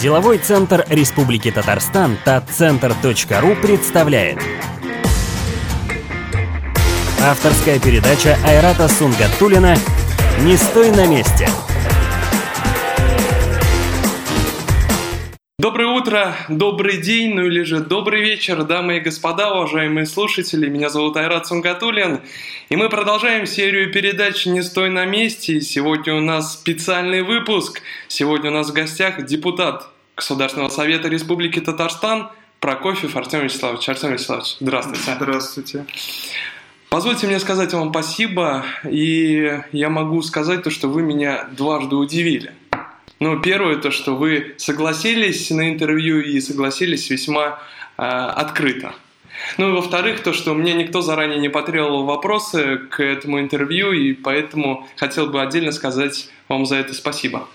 Деловой центр Республики Татарстан татцентр.ру представляет. Авторская передача Айрата Сунгатулина «Не стой на месте» Доброе утро, добрый день, ну или же добрый вечер, дамы и господа, уважаемые слушатели. Меня зовут Айрат Сунгатулин, и мы продолжаем серию передач «Не стой на месте». Сегодня у нас специальный выпуск. Сегодня у нас в гостях депутат Государственного совета Республики Татарстан Прокофьев Артем Вячеславович. Артем Вячеславович, здравствуйте. Здравствуйте. Позвольте мне сказать вам спасибо, и я могу сказать то, что вы меня дважды удивили. Ну, первое, то, что вы согласились на интервью и согласились весьма э, открыто. Ну и во-вторых, то, что мне никто заранее не потребовал вопросы к этому интервью, и поэтому хотел бы отдельно сказать вам за это спасибо.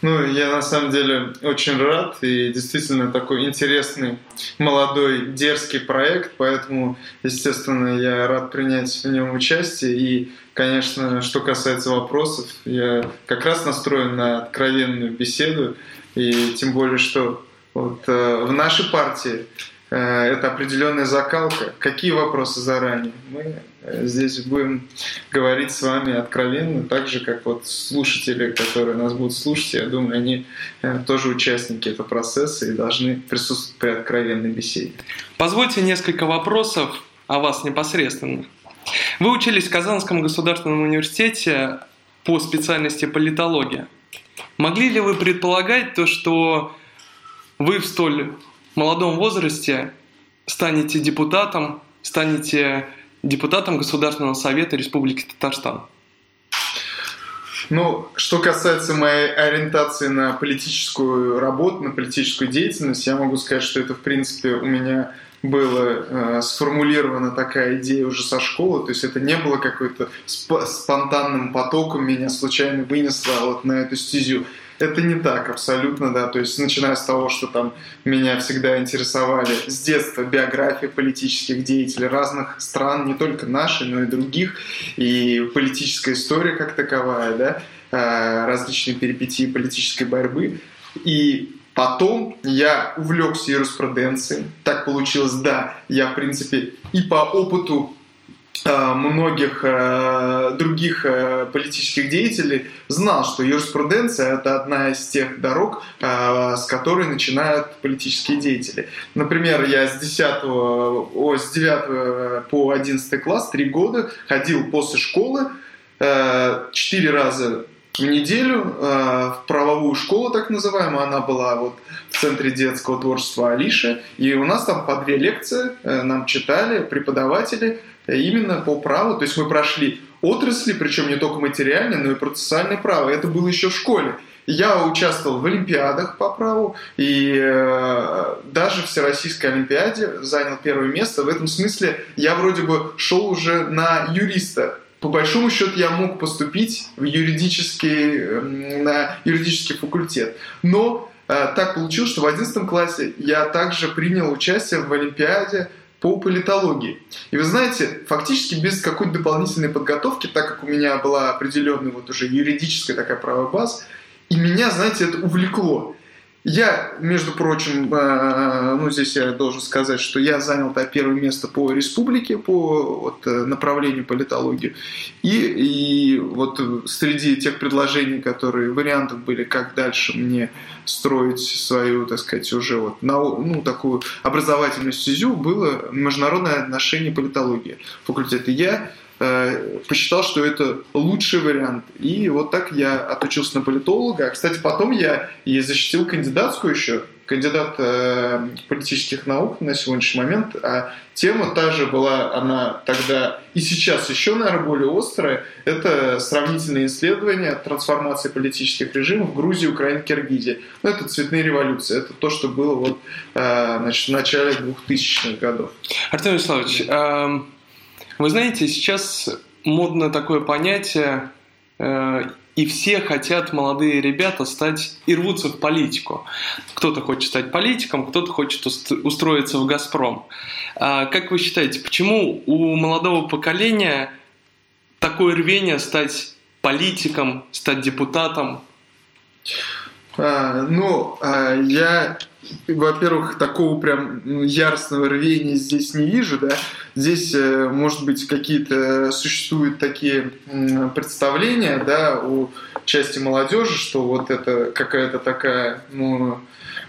Ну, я на самом деле очень рад, и действительно такой интересный, молодой, дерзкий проект, поэтому, естественно, я рад принять в нем участие. И, конечно, что касается вопросов, я как раз настроен на откровенную беседу, и тем более, что вот э, в нашей партии э, это определенная закалка. Какие вопросы заранее? Мы здесь будем говорить с вами откровенно, так же, как вот слушатели, которые нас будут слушать, я думаю, они э, тоже участники этого процесса и должны присутствовать при откровенной беседе. Позвольте несколько вопросов о вас непосредственно. Вы учились в Казанском государственном университете по специальности политология. Могли ли вы предполагать то, что вы в столь молодом возрасте станете депутатом, станете депутатом Государственного совета Республики Татарстан? Ну, что касается моей ориентации на политическую работу, на политическую деятельность, я могу сказать, что это, в принципе, у меня была э, сформулирована такая идея уже со школы, то есть это не было какой-то сп- спонтанным потоком меня случайно вынесло вот на эту стезю. Это не так абсолютно, да, то есть начиная с того, что там меня всегда интересовали с детства биографии политических деятелей разных стран, не только нашей, но и других, и политическая история как таковая, да, э, различные перипетии политической борьбы. И Потом я увлекся юриспруденцией. Так получилось, да, я, в принципе, и по опыту многих э, других э, политических деятелей знал, что юриспруденция – это одна из тех дорог, с которой начинают политические деятели. Например, я с 10, о, с 9 по 11 класс, 3 года, ходил после школы, 4 раза в неделю в правовую школу, так называемую, она была вот в Центре детского творчества Алиша, и у нас там по две лекции нам читали преподаватели – именно по праву. То есть мы прошли отрасли, причем не только материальное, но и процессуальное право. Это было еще в школе. Я участвовал в Олимпиадах по праву и э, даже в Всероссийской Олимпиаде занял первое место. В этом смысле я вроде бы шел уже на юриста. По большому счету я мог поступить в юридический, э, на юридический факультет. Но э, так получилось, что в 11 классе я также принял участие в Олимпиаде по политологии. И вы знаете, фактически без какой-то дополнительной подготовки, так как у меня была определенная вот уже юридическая такая правая база, и меня, знаете, это увлекло. Я, между прочим, э, ну здесь я должен сказать, что я занял -то первое место по республике, по вот, э, направлению политологии. И, и вот среди тех предложений, которые, вариантов были, как дальше мне строить свою, так сказать, уже вот, ну, такую образовательную стезю, было международное отношение политологии факультета. Я Э, посчитал, что это лучший вариант. И вот так я отучился на политолога. Кстати, потом я и защитил кандидатскую еще, кандидат э, политических наук на сегодняшний момент. А тема та же была, она тогда и сейчас еще, наверное, более острая. Это сравнительные исследования трансформации политических режимов в Грузии, Украине, Киргизии. Ну, это цветные революции. Это то, что было вот, э, значит, в начале 2000-х годов. Артем Вячеславович, э, вы знаете, сейчас модно такое понятие, э, и все хотят, молодые ребята, стать и рвутся в политику. Кто-то хочет стать политиком, кто-то хочет устроиться в «Газпром». А как вы считаете, почему у молодого поколения такое рвение стать политиком, стать депутатом? А, ну, а, я, во-первых, такого прям яростного рвения здесь не вижу, да. Здесь, э, может быть, какие-то существуют такие представления, да, у части молодежи, что вот это какая-то такая, ну,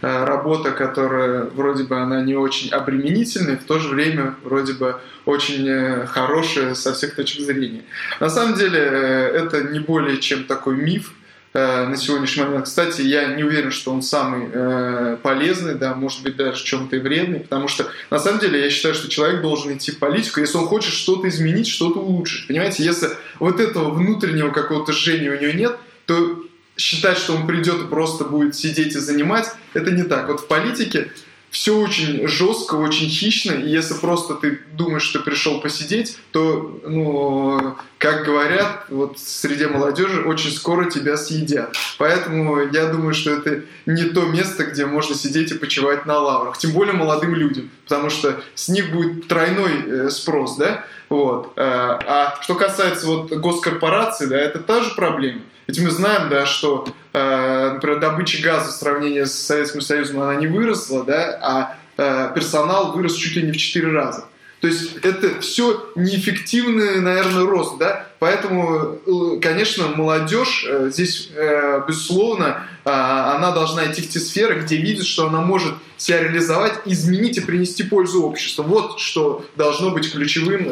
э, работа, которая вроде бы она не очень обременительная, в то же время вроде бы очень э, хорошая со всех точек зрения. На самом деле это не более чем такой миф, Э, на сегодняшний момент. Кстати, я не уверен, что он самый э, полезный, да, может быть даже чем-то и вредный, потому что на самом деле я считаю, что человек должен идти в политику, если он хочет что-то изменить, что-то улучшить. Понимаете, если вот этого внутреннего какого-то жжения у него нет, то считать, что он придет и просто будет сидеть и занимать, это не так. Вот в политике все очень жестко, очень хищно, и если просто ты думаешь, что пришел посидеть, то, ну, как говорят, вот среди молодежи очень скоро тебя съедят. Поэтому я думаю, что это не то место, где можно сидеть и почивать на лаврах, тем более молодым людям, потому что с них будет тройной э, спрос, да, вот. Э, а что касается вот госкорпораций, да, это та же проблема. Ведь мы знаем, да, что, э, например, добыча газа в сравнении с Советским Союзом, она не выросла, да, а э, персонал вырос чуть ли не в 4 раза. То есть это все неэффективный, наверное, рост, да? Поэтому, э, конечно, молодежь э, здесь, э, безусловно, она должна идти в те сферы, где видит, что она может себя реализовать, изменить и принести пользу обществу. Вот что должно быть ключевым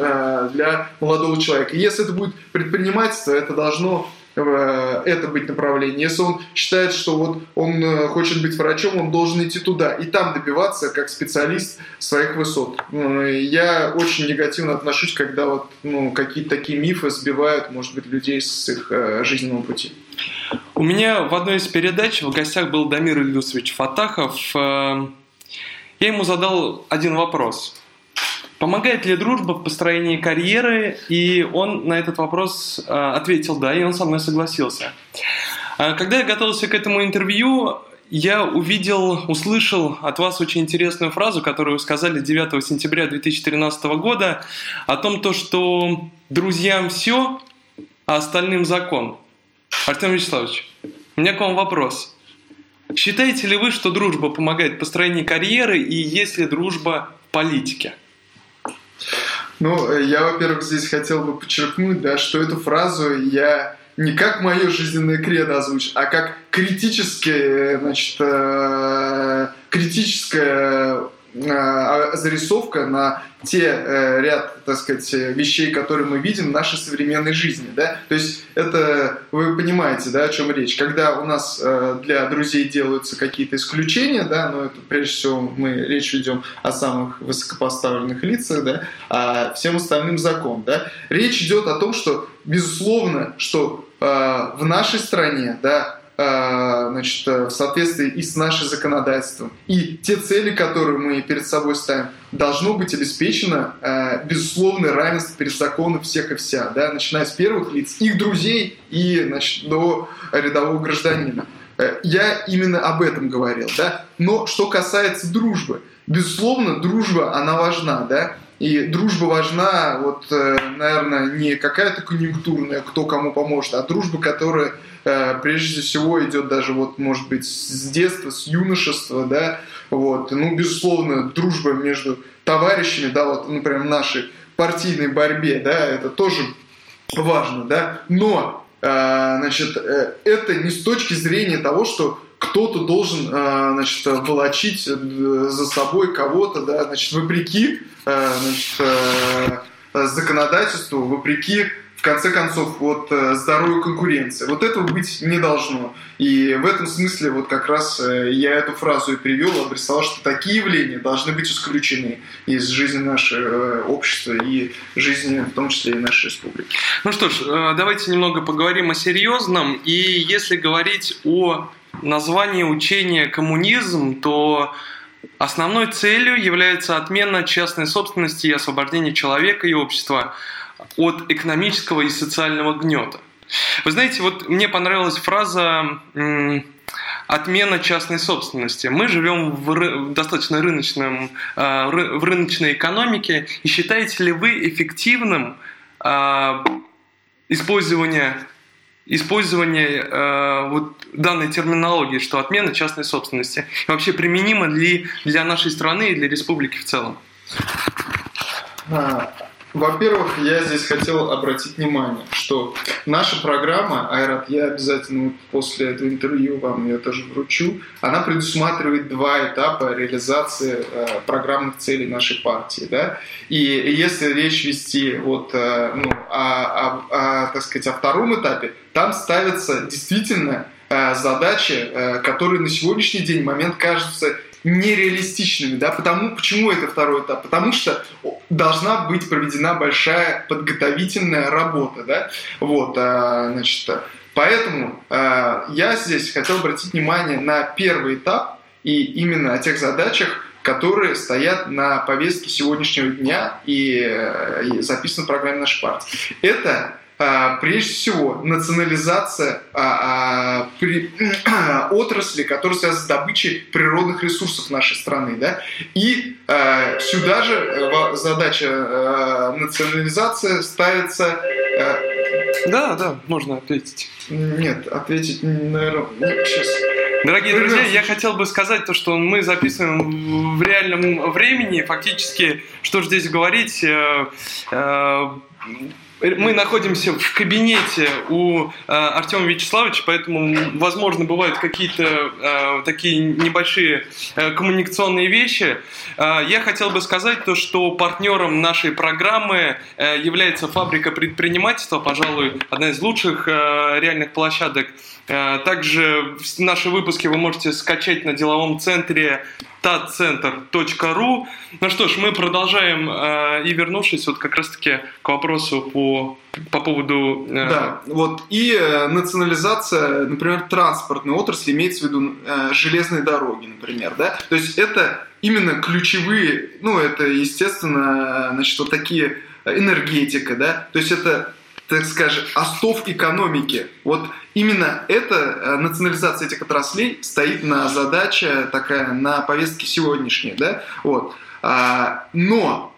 для молодого человека. если это будет предпринимательство, это должно Э, это быть направлением. Если он считает, что вот он э, хочет быть врачом, он должен идти туда и там добиваться как специалист своих высот. Э, я очень негативно отношусь, когда вот ну, какие-то такие мифы сбивают, может быть, людей с их жизненного пути. У меня в одной из передач в гостях был Дамир Ильдусович Фатахов. Я ему задал один вопрос. Помогает ли дружба в построении карьеры? И он на этот вопрос э, ответил да, и он со мной согласился. А когда я готовился к этому интервью, я увидел, услышал от вас очень интересную фразу, которую вы сказали 9 сентября 2013 года, о том, то, что друзьям все, а остальным закон. Артем Вячеславович, у меня к вам вопрос. Считаете ли вы, что дружба помогает построению карьеры, и есть ли дружба в политике? Ну, я, во-первых, здесь хотел бы подчеркнуть, да, что эту фразу я не как мое жизненное кредо озвучил, а как критическое, значит, э, критическое Э, зарисовка на те э, ряд, так сказать, вещей, которые мы видим в нашей современной жизни, да. То есть это вы понимаете, да, о чем речь. Когда у нас э, для друзей делаются какие-то исключения, да, но это прежде всего мы речь ведем о самых высокопоставленных лицах, да, а всем остальным закон, да. Речь идет о том, что безусловно, что в нашей стране, да, Э, значит, э, в соответствии и с нашим законодательством. И те цели, которые мы перед собой ставим, должно быть обеспечено э, безусловное равенство перед законом всех и вся, да, начиная с первых лиц, их друзей и значит, до рядового гражданина. Я именно об этом говорил, да. Но что касается дружбы, безусловно, дружба, она важна, да. И дружба важна, вот, наверное, не какая-то конъюнктурная, кто кому поможет, а дружба, которая Э, прежде всего идет даже вот, может быть, с детства, с юношества, да, вот, ну, безусловно, дружба между товарищами, да, вот, например, в нашей партийной борьбе, да, это тоже важно, да, но, э, значит, э, это не с точки зрения того, что кто-то должен, значит, волочить за собой кого-то, да, значит, вопреки, значит, законодательству, вопреки в конце концов, вот э, здоровую конкуренцию. Вот этого быть не должно. И в этом смысле вот как раз э, я эту фразу и привел, обрисовал, что такие явления должны быть исключены из жизни нашего э, общества и жизни, в том числе и нашей республики. Ну что ж, давайте немного поговорим о серьезном. И если говорить о названии учения коммунизм, то основной целью является отмена частной собственности и освобождение человека и общества – от экономического и социального гнета. Вы знаете, вот мне понравилась фраза отмена частной собственности. Мы живем в достаточно рыночном, а, в рыночной экономике. И считаете ли вы эффективным а, использование использование э, вот данной терминологии, что отмена частной собственности, вообще применимо ли для нашей страны и для республики в целом? Во-первых, я здесь хотел обратить внимание, что наша программа, Айрат, я обязательно после этого интервью вам ее тоже вручу, она предусматривает два этапа реализации э, программных целей нашей партии. Да? И если речь вести вот, э, ну, о, о, о, так сказать, о втором этапе, там ставятся действительно э, задачи, которые на сегодняшний день момент кажутся нереалистичными, да, потому, почему это второй этап? Потому что должна быть проведена большая подготовительная работа, да, вот, а, значит, поэтому а, я здесь хотел обратить внимание на первый этап и именно о тех задачах, которые стоят на повестке сегодняшнего дня и, э, и записаны в программе нашей партии. Это прежде всего национализация а, а, при, отрасли, которая связана с добычей природных ресурсов нашей страны. Да? И сюда же э, задача национализации ставится... Да, да, можно ответить. Нет, ответить, наверное, сейчас. Дорогие друзья, я хотел бы сказать то, что мы записываем в реальном времени. Фактически, что же здесь говорить, э, э, мы находимся в кабинете у э, Артема Вячеславовича, поэтому, возможно, бывают какие-то э, такие небольшие э, коммуникационные вещи. Э, я хотел бы сказать то, что партнером нашей программы э, является фабрика предпринимательства, пожалуй, одна из лучших э, реальных площадок. Э, также наши выпуски вы можете скачать на деловом центре tatcenter.ru. Ну что ж, мы продолжаем э, и вернувшись вот как раз-таки к вопросу по, по поводу... Э... Да, вот и национализация, например, транспортной отрасли, имеется в виду железные дороги, например, да, то есть это именно ключевые, ну это, естественно, значит, вот такие энергетика, да, то есть это так скажем, остов экономики. Вот именно эта э, национализация этих отраслей стоит на задаче такая, на повестке сегодняшней, да, вот. А, но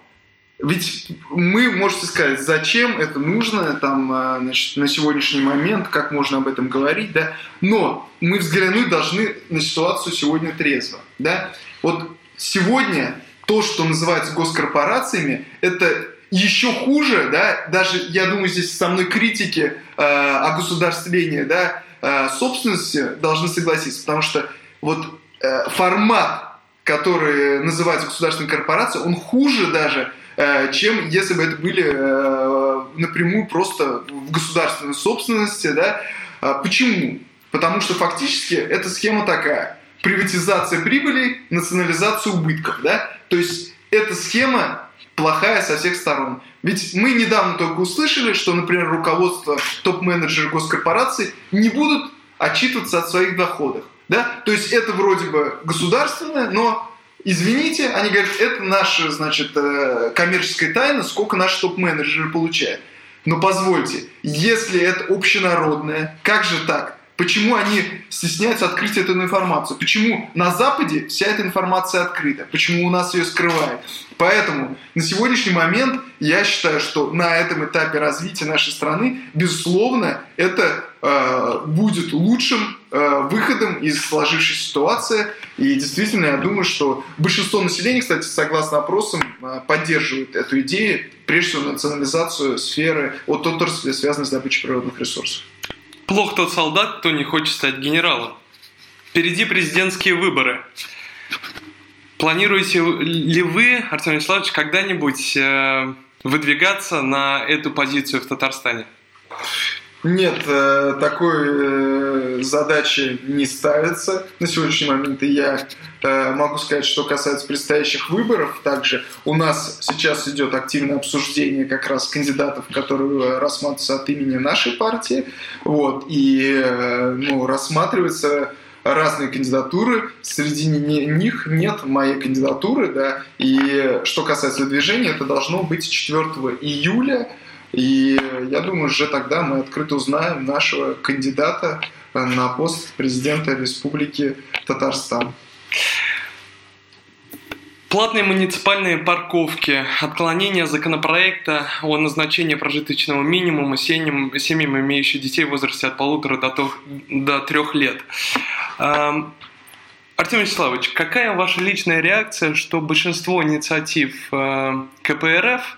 ведь мы, можете сказать, зачем это нужно там, а, значит, на сегодняшний момент, как можно об этом говорить, да, но мы взглянуть должны на ситуацию сегодня трезво, да. Вот сегодня то, что называется госкорпорациями, это еще хуже, да, даже, я думаю, здесь со мной критики э, о государствлении, да, э, собственности должны согласиться, потому что вот э, формат, который называется государственной корпорацией, он хуже даже, э, чем если бы это были э, напрямую просто в государственной собственности, да. Э, почему? Потому что фактически эта схема такая. Приватизация прибыли, национализация убытков, да. То есть эта схема плохая со всех сторон. Ведь мы недавно только услышали, что, например, руководство топ-менеджеры госкорпораций не будут отчитываться от своих доходов. Да? То есть это вроде бы государственное, но извините, они говорят, это наша, значит, э, коммерческая тайна, сколько наши топ-менеджеры получают. Но позвольте, если это общенародное, как же так? Почему они стесняются открыть эту информацию? Почему на Западе вся эта информация открыта? Почему у нас ее скрывают? Поэтому на сегодняшний момент я считаю, что на этом этапе развития нашей страны, безусловно, это э, будет лучшим э, выходом из сложившейся ситуации. И действительно, я думаю, что большинство населения, кстати, согласно опросам, э, поддерживает эту идею, прежде всего национализацию сферы от отрасли, связанной с добычей природных ресурсов. Плох тот солдат, кто не хочет стать генералом. Впереди президентские выборы. Планируете ли вы, Артем Вячеславович, когда-нибудь э, выдвигаться на эту позицию в Татарстане? Нет, э, такой э, задачи не ставится на сегодняшний момент. И я э, могу сказать, что касается предстоящих выборов, также у нас сейчас идет активное обсуждение как раз кандидатов, которые рассматриваются от имени нашей партии. Вот, и ну, рассматривается разные кандидатуры, среди них нет моей кандидатуры, да, и что касается движения, это должно быть 4 июля, и я думаю, уже тогда мы открыто узнаем нашего кандидата на пост президента Республики Татарстан. Платные муниципальные парковки, отклонение законопроекта о назначении прожиточного минимума семьям, семьям имеющим детей в возрасте от полутора до, до трех лет. Артем Вячеславович, какая ваша личная реакция, что большинство инициатив э, КПРФ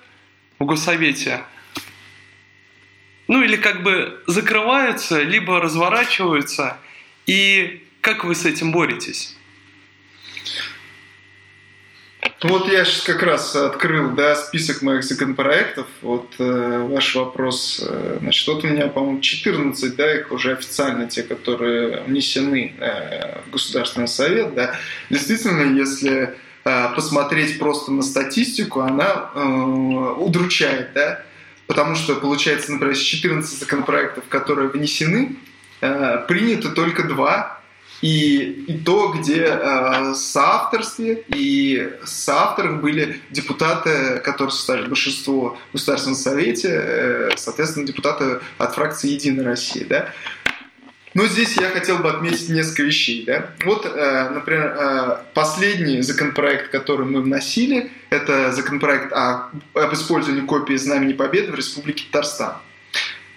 в Госсовете ну или как бы закрываются, либо разворачиваются, и как вы с этим боретесь? Вот я сейчас как раз открыл да, список моих законопроектов. Вот э, ваш вопрос. Э, значит, вот у меня, по-моему, 14, да, их уже официально, те, которые внесены э, в Государственный совет. Да. Действительно, если э, посмотреть просто на статистику, она э, удручает, да. Потому что, получается, например, из 14 законопроектов, которые внесены, э, принято только два и, и то, где э, соавторстве и соавторах были депутаты, которые составили большинство в Государственном Совете, э, соответственно, депутаты от фракции «Единая Россия». Да? Но здесь я хотел бы отметить несколько вещей. Да? Вот, э, например, э, последний законопроект, который мы вносили, это законопроект о, об использовании копии Знамени Победы в Республике Татарстан.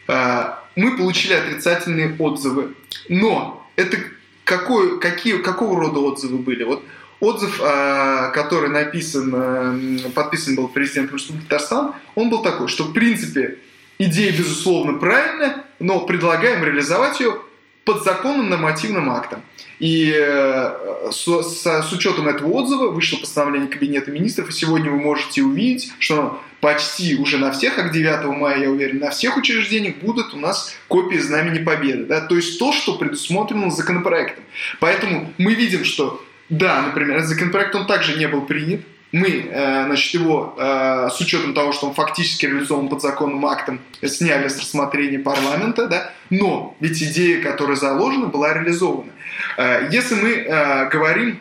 Э, мы получили отрицательные отзывы, но это какой, какие, какого рода отзывы были? Вот отзыв, который написан, подписан был президентом Республики Татарстан, он был такой, что в принципе идея безусловно правильная, но предлагаем реализовать ее под законным нормативным актом. И э, с, с, с учетом этого отзыва вышло постановление Кабинета министров, и сегодня вы можете увидеть, что почти уже на всех, как 9 мая, я уверен, на всех учреждениях будут у нас копии Знамени Победы. Да? То есть то, что предусмотрено законопроектом. Поэтому мы видим, что да, например, законопроект он также не был принят, мы, э, значит, его э, с учетом того, что он фактически реализован под законным актом, сняли с рассмотрения парламента, да, но ведь идея, которая заложена, была реализована. Э, если мы говорим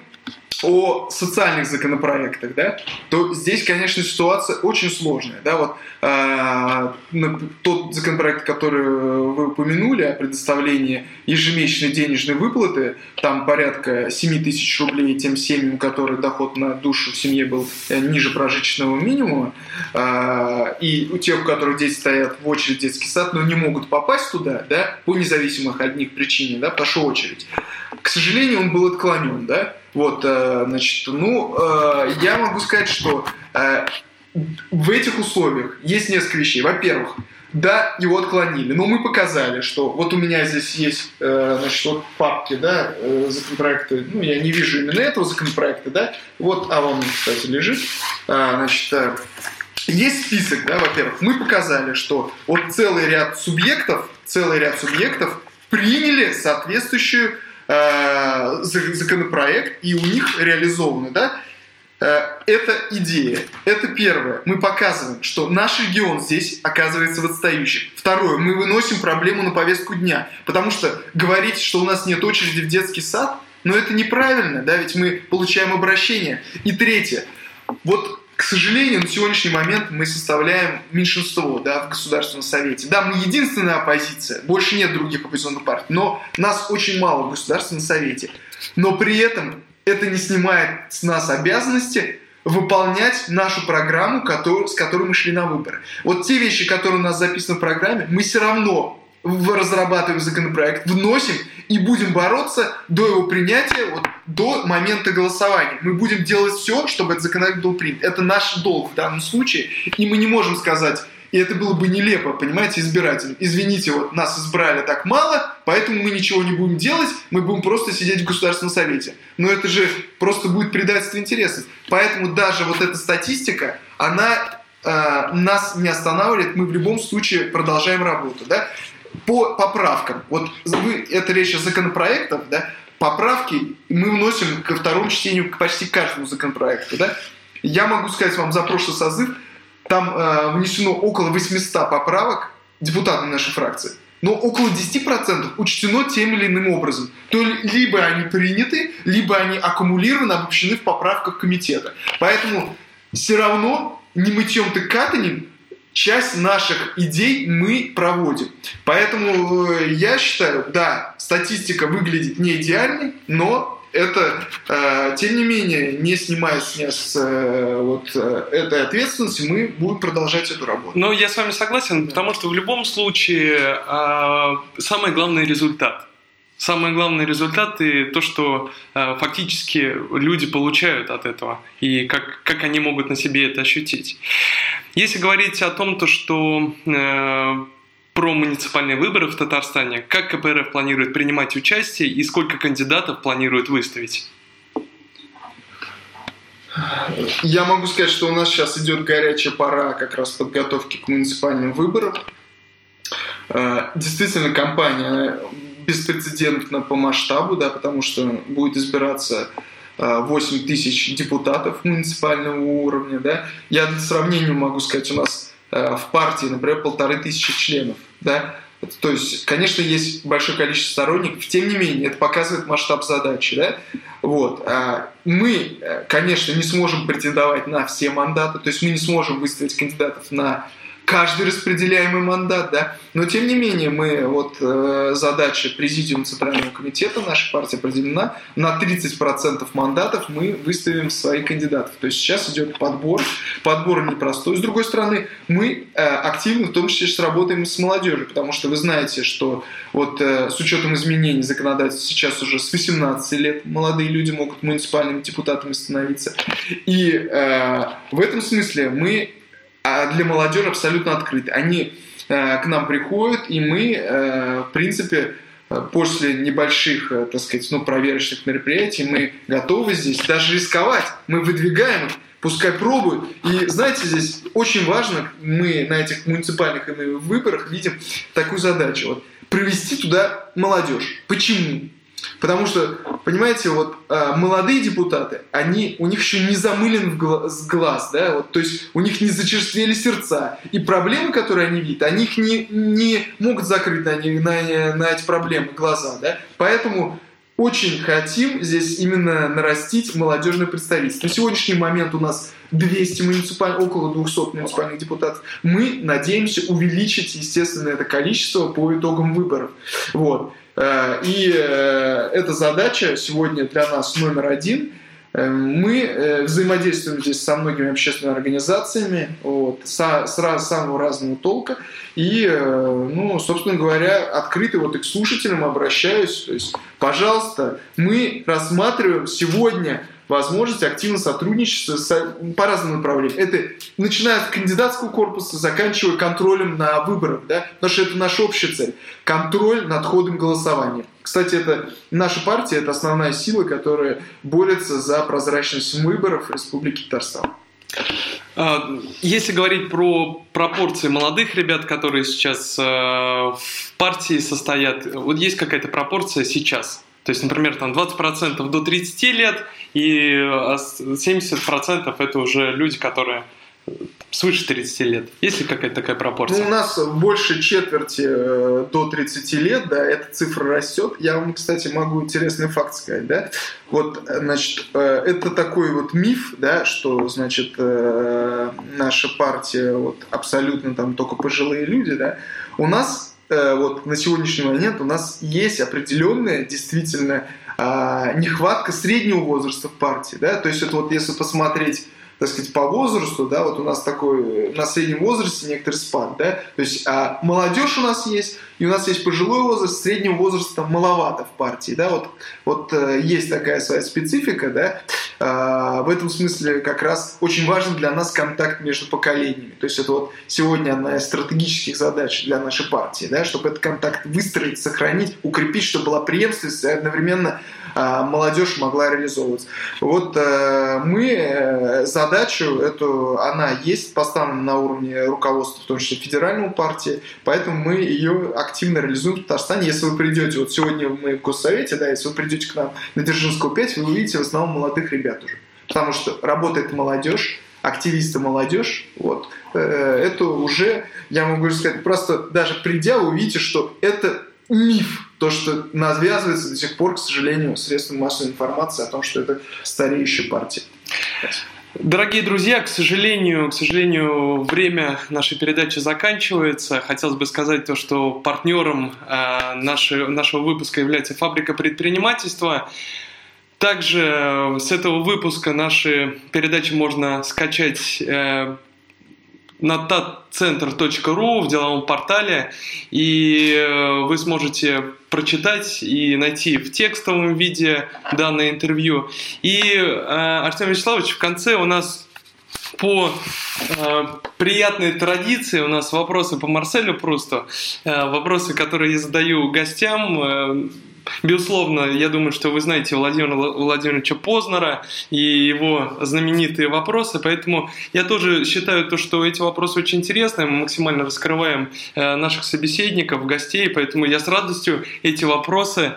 о социальных законопроектах, да, то здесь, конечно, ситуация очень сложная. Да, вот, э, тот законопроект, который вы упомянули о предоставлении ежемесячной денежной выплаты, там порядка 7 тысяч рублей тем семьям, у которых доход на душу в семье был э, ниже прожиточного минимума, э, и у тех, у которых дети стоят в очередь в детский сад, но не могут попасть туда, да, по независимых от них да, потому что очередь. К сожалению, он был отклонен, да, вот, э, значит, ну, э, я могу сказать, что э, в этих условиях есть несколько вещей. Во-первых, да, его отклонили, но мы показали, что вот у меня здесь есть, значит, вот папки, да, законопроекты, ну, я не вижу именно этого законопроекта, да, вот, а он, кстати, лежит, значит, есть список, да, во-первых, мы показали, что вот целый ряд субъектов, целый ряд субъектов приняли соответствующую э, законопроект, и у них реализованы, да, э, это идея. Это первое. Мы показываем, что наш регион здесь оказывается в отстающих. Второе. Мы выносим проблему на повестку дня. Потому что говорить, что у нас нет очереди в детский сад, но это неправильно, да, ведь мы получаем обращение. И третье. Вот к сожалению, на сегодняшний момент мы составляем меньшинство да, в Государственном Совете. Да, мы единственная оппозиция, больше нет других оппозиционных партий, но нас очень мало в Государственном Совете. Но при этом это не снимает с нас обязанности выполнять нашу программу, с которой мы шли на выборы. Вот те вещи, которые у нас записаны в программе, мы все равно разрабатываем законопроект, вносим и будем бороться до его принятия, вот, до момента голосования. Мы будем делать все, чтобы этот законопроект был принят. Это наш долг в данном случае, и мы не можем сказать, и это было бы нелепо, понимаете, избирателям. Извините, вот нас избрали так мало, поэтому мы ничего не будем делать, мы будем просто сидеть в Государственном Совете. Но это же просто будет предательство интересов. Поэтому даже вот эта статистика, она э, нас не останавливает, мы в любом случае продолжаем работу. Да? По поправкам, вот вы, это речь о законопроектах, да, поправки мы вносим ко второму чтению почти каждому законопроекту, да. Я могу сказать вам за прошлый созыв, там э, внесено около 800 поправок депутатам нашей фракции, но около 10% учтено тем или иным образом. То либо они приняты, либо они аккумулированы, обобщены в поправках комитета. Поэтому все равно не мытьем ты катанем часть наших идей мы проводим. Поэтому э, я считаю, да, статистика выглядит не идеальной, но это, э, тем не менее, не снимая с нас э, вот э, этой ответственности, мы будем продолжать эту работу. Ну, я с вами согласен, да. потому что в любом случае э, самый главный результат. Самый главный результат и то, что э, фактически люди получают от этого, и как, как они могут на себе это ощутить. Если говорить о том, то, что э, про муниципальные выборы в Татарстане, как КПРФ планирует принимать участие и сколько кандидатов планирует выставить? Я могу сказать, что у нас сейчас идет горячая пора как раз подготовки к муниципальным выборам. Э, действительно, кампания беспрецедентно по масштабу, да, потому что будет избираться 8 э, тысяч депутатов муниципального уровня. Да. Я для сравнения могу сказать, у нас э, в партии, например, полторы тысячи членов. Да. То есть, конечно, есть большое количество сторонников, тем не менее, это показывает масштаб задачи. Да? Вот. А мы, э, конечно, не сможем претендовать на все мандаты, то есть мы не сможем выставить кандидатов на каждый распределяемый мандат, да. Но тем не менее мы вот э, задача президиума Центрального комитета нашей партии определена на 30% мандатов мы выставим своих кандидатов. То есть сейчас идет подбор, подбор непростой. С другой стороны, мы э, активно в том числе работаем с молодежью, потому что вы знаете, что вот э, с учетом изменений законодательства сейчас уже с 18 лет молодые люди могут муниципальными депутатами становиться. И э, в этом смысле мы а для молодежи абсолютно открыты. Они э, к нам приходят, и мы, э, в принципе, э, после небольших, так сказать, ну, проверочных мероприятий, мы готовы здесь даже рисковать. Мы выдвигаем их, пускай пробуют. И знаете, здесь очень важно, мы на этих муниципальных выборах видим такую задачу. Вот, привести туда молодежь. Почему? Потому что, понимаете, вот э, молодые депутаты, они, у них еще не замылен в глаз, глаз, да, вот, то есть у них не зачерствели сердца. И проблемы, которые они видят, они их не, не могут закрыть на, на, на эти проблемы глаза, да. Поэтому очень хотим здесь именно нарастить молодежное представительство. На сегодняшний момент у нас 200 муниципальных, около 200 муниципальных депутатов. Мы надеемся увеличить, естественно, это количество по итогам выборов. Вот. Э, и э, эта задача сегодня для нас номер один. Э, мы взаимодействуем здесь со многими общественными организациями вот, со, с самого разного толка. И, ну, собственно говоря, открыто вот и к слушателям обращаюсь. То есть, пожалуйста, мы рассматриваем сегодня возможность активно сотрудничать с, по разным направлениям. Это начиная от кандидатского корпуса, заканчивая контролем на выборах, да? потому что это наша общая цель. Контроль над ходом голосования. Кстати, это наша партия, это основная сила, которая борется за прозрачность выборов в Республике Татарстан. А, если говорить про пропорции молодых ребят, которые сейчас э, в партии состоят, вот есть какая-то пропорция сейчас? То есть, например, там 20% до 30 лет, и 70% это уже люди, которые свыше 30 лет. Есть ли какая-то такая пропорция? Ну, у нас больше четверти э, до 30 лет, да, эта цифра растет. Я вам, кстати, могу интересный факт сказать, да. Вот, значит, э, это такой вот миф, да, что, значит, э, наша партия вот абсолютно там только пожилые люди, да. У нас вот на сегодняшний момент у нас есть определенная действительно а, нехватка среднего возраста в партии, да, то есть это вот если посмотреть так сказать, по возрасту, да, вот у нас такой на среднем возрасте некоторый спад, да, то есть а молодежь у нас есть, и у нас есть пожилой возраст, среднего возраста маловато в партии, да, вот, вот э, есть такая своя специфика, да, в этом смысле как раз очень важен для нас контакт между поколениями, то есть это вот сегодня одна из стратегических задач для нашей партии, да, чтобы этот контакт выстроить, сохранить, укрепить, чтобы была преемственность и одновременно а, молодежь могла реализовываться. Вот э, мы э, задачу эту, она есть поставлена на уровне руководства, в том числе федеральной партии, поэтому мы ее активно реализуем в Татарстане. Если вы придете, вот сегодня мы в Госсовете, да, если вы придете к нам на Дзержинскую 5, вы увидите в основном молодых ребят уже. Потому что работает молодежь, активисты молодежь, вот, э, это уже, я могу сказать, просто даже придя, вы увидите, что это миф, то, что навязывается до сих пор, к сожалению, средством массовой информации о том, что это стареющая партия. Дорогие друзья, к сожалению, к сожалению, время нашей передачи заканчивается. Хотелось бы сказать то, что партнером э, нашей, нашего выпуска является фабрика предпринимательства. Также э, с этого выпуска наши передачи можно скачать э, на tatcenter.ru в деловом портале, и э, вы сможете прочитать и найти в текстовом виде данное интервью. И, э, Артем Вячеславович, в конце у нас по э, приятной традиции у нас вопросы по Марселю Прусту, э, вопросы, которые я задаю гостям. Э, Безусловно, я думаю, что вы знаете Владимира Владимировича Познера и его знаменитые вопросы, поэтому я тоже считаю, то, что эти вопросы очень интересные, мы максимально раскрываем э, наших собеседников, гостей, поэтому я с радостью эти вопросы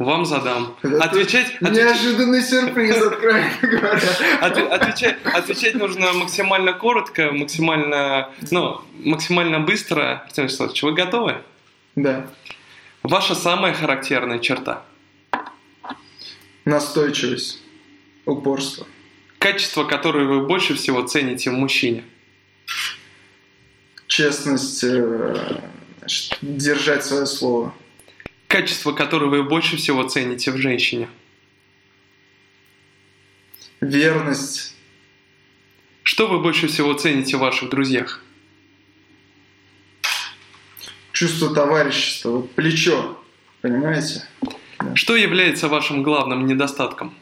вам задам. Это отвечать, неожиданный сюрприз, откровенно говоря. Отвечать, отвечать нужно максимально коротко, максимально, ну, максимально быстро. Артем Вячеславович, вы готовы? Да. Ваша самая характерная черта? Настойчивость, упорство. Качество, которое вы больше всего цените в мужчине? Честность, э, держать свое слово. Качество, которое вы больше всего цените в женщине? Верность. Что вы больше всего цените в ваших друзьях? Чувство товарищества, вот плечо, понимаете? Что является вашим главным недостатком?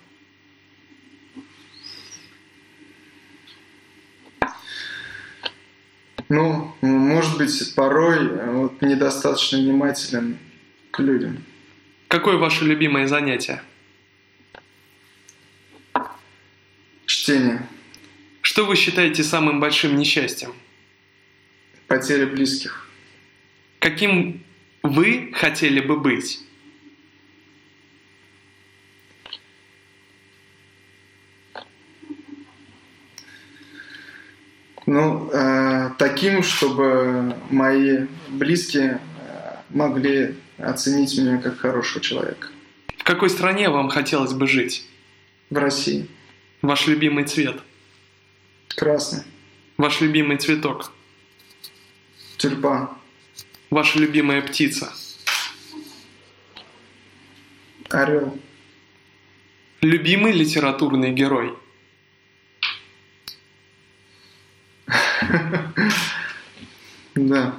Ну, может быть, порой э, вот, недостаточно внимателен к людям. Какое ваше любимое занятие? Чтение. Что вы считаете самым большим несчастьем? Потеря близких каким вы хотели бы быть? Ну, э, таким, чтобы мои близкие э, могли оценить меня как хорошего человека. В какой стране вам хотелось бы жить? В России. Ваш любимый цвет? Красный. Ваш любимый цветок? Тюльпан. Ваша любимая птица? Орел. Любимый литературный герой? Да.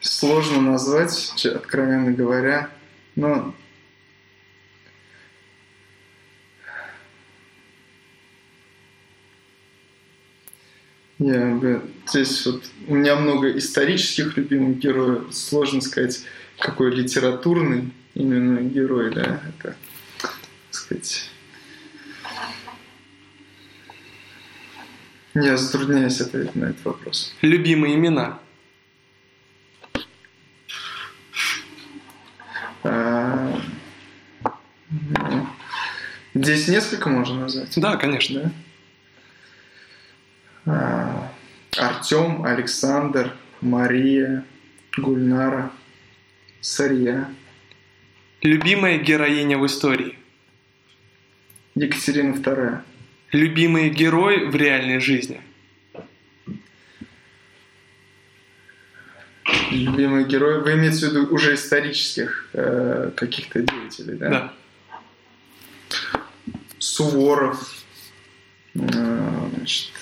Сложно назвать, откровенно говоря, но Я здесь вот у меня много исторических любимых героев. Сложно сказать, какой литературный именно герой, да, это, так сказать. Я затрудняюсь ответить на этот вопрос. Любимые имена? А, ну, здесь несколько можно назвать? Да, конечно. Да? А, Артем, Александр, Мария, Гульнара, Сарья. Любимая героиня в истории? Екатерина II. Любимый герой в реальной жизни? Любимый герой, вы имеете в виду уже исторических э, каких-то деятелей, да? Да. Суворов, э, значит,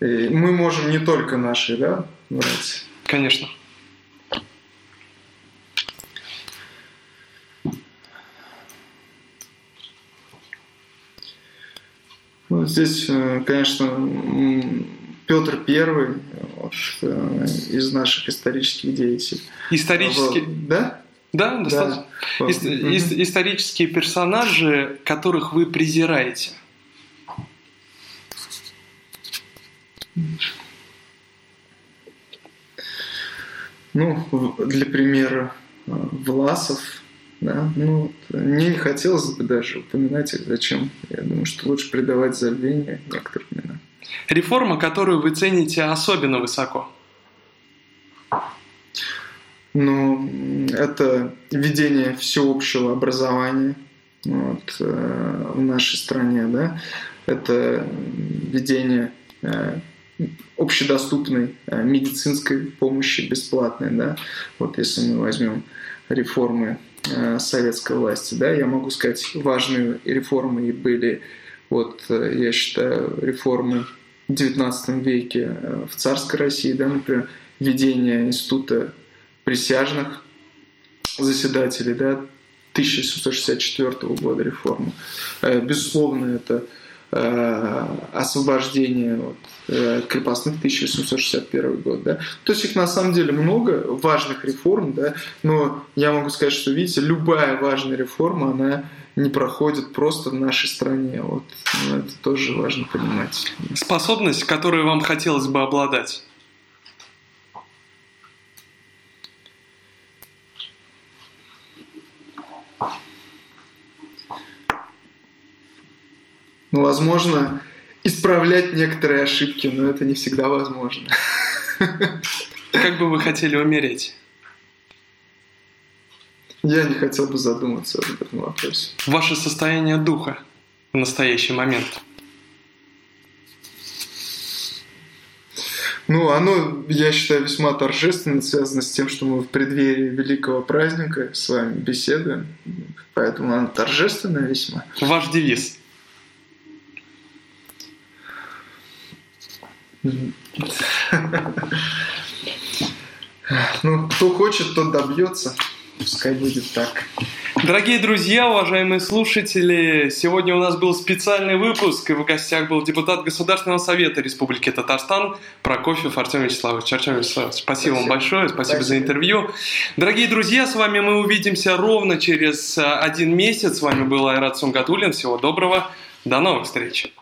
мы можем не только наши, да, брать? Конечно. Ну, здесь, э, конечно, Петр Первый вот, э, из наших исторических деятелей. Исторический? Да? Да, достаточно. Да. Ис- угу. Исторические персонажи, которых вы презираете. Ну, для примера, э, Власов, да, ну, мне не хотелось бы даже упоминать их, зачем. Я думаю, что лучше придавать забвение некоторым именам. Реформа, которую вы цените особенно высоко? Ну, это введение всеобщего образования вот, э, в нашей стране, да, это введение э, общедоступной э, медицинской помощи бесплатной, да, вот если мы возьмем реформы э, советской власти, да, я могу сказать, важные реформы и были, вот, э, я считаю, реформы в XIX веке в царской России, да, например, введение института присяжных заседателей, да, 1764 года реформы. Безусловно, это освобождение вот, э, крепостных 1761 год. Да? То есть их на самом деле много важных реформ, да? но я могу сказать, что, видите, любая важная реформа, она не проходит просто в нашей стране. Вот. Ну, это тоже важно понимать. Способность, которую вам хотелось бы обладать? Ну, возможно, исправлять некоторые ошибки, но это не всегда возможно. Как бы вы хотели умереть? Я не хотел бы задуматься об этом вопросе. Ваше состояние духа в настоящий момент? Ну, оно, я считаю, весьма торжественно связано с тем, что мы в преддверии великого праздника с вами беседуем. Поэтому оно торжественное весьма. Ваш девиз? Ну, кто хочет, тот добьется. Пускай будет так. Дорогие друзья, уважаемые слушатели, сегодня у нас был специальный выпуск, и в гостях был депутат Государственного совета Республики Татарстан Прокофьев Артем Вячеславович. Артем Вячеславович, спасибо, спасибо. вам большое, спасибо, спасибо за интервью. Дорогие друзья, с вами мы увидимся ровно через один месяц. С вами был Айрат Сунгатулин. Всего доброго, до новых встреч.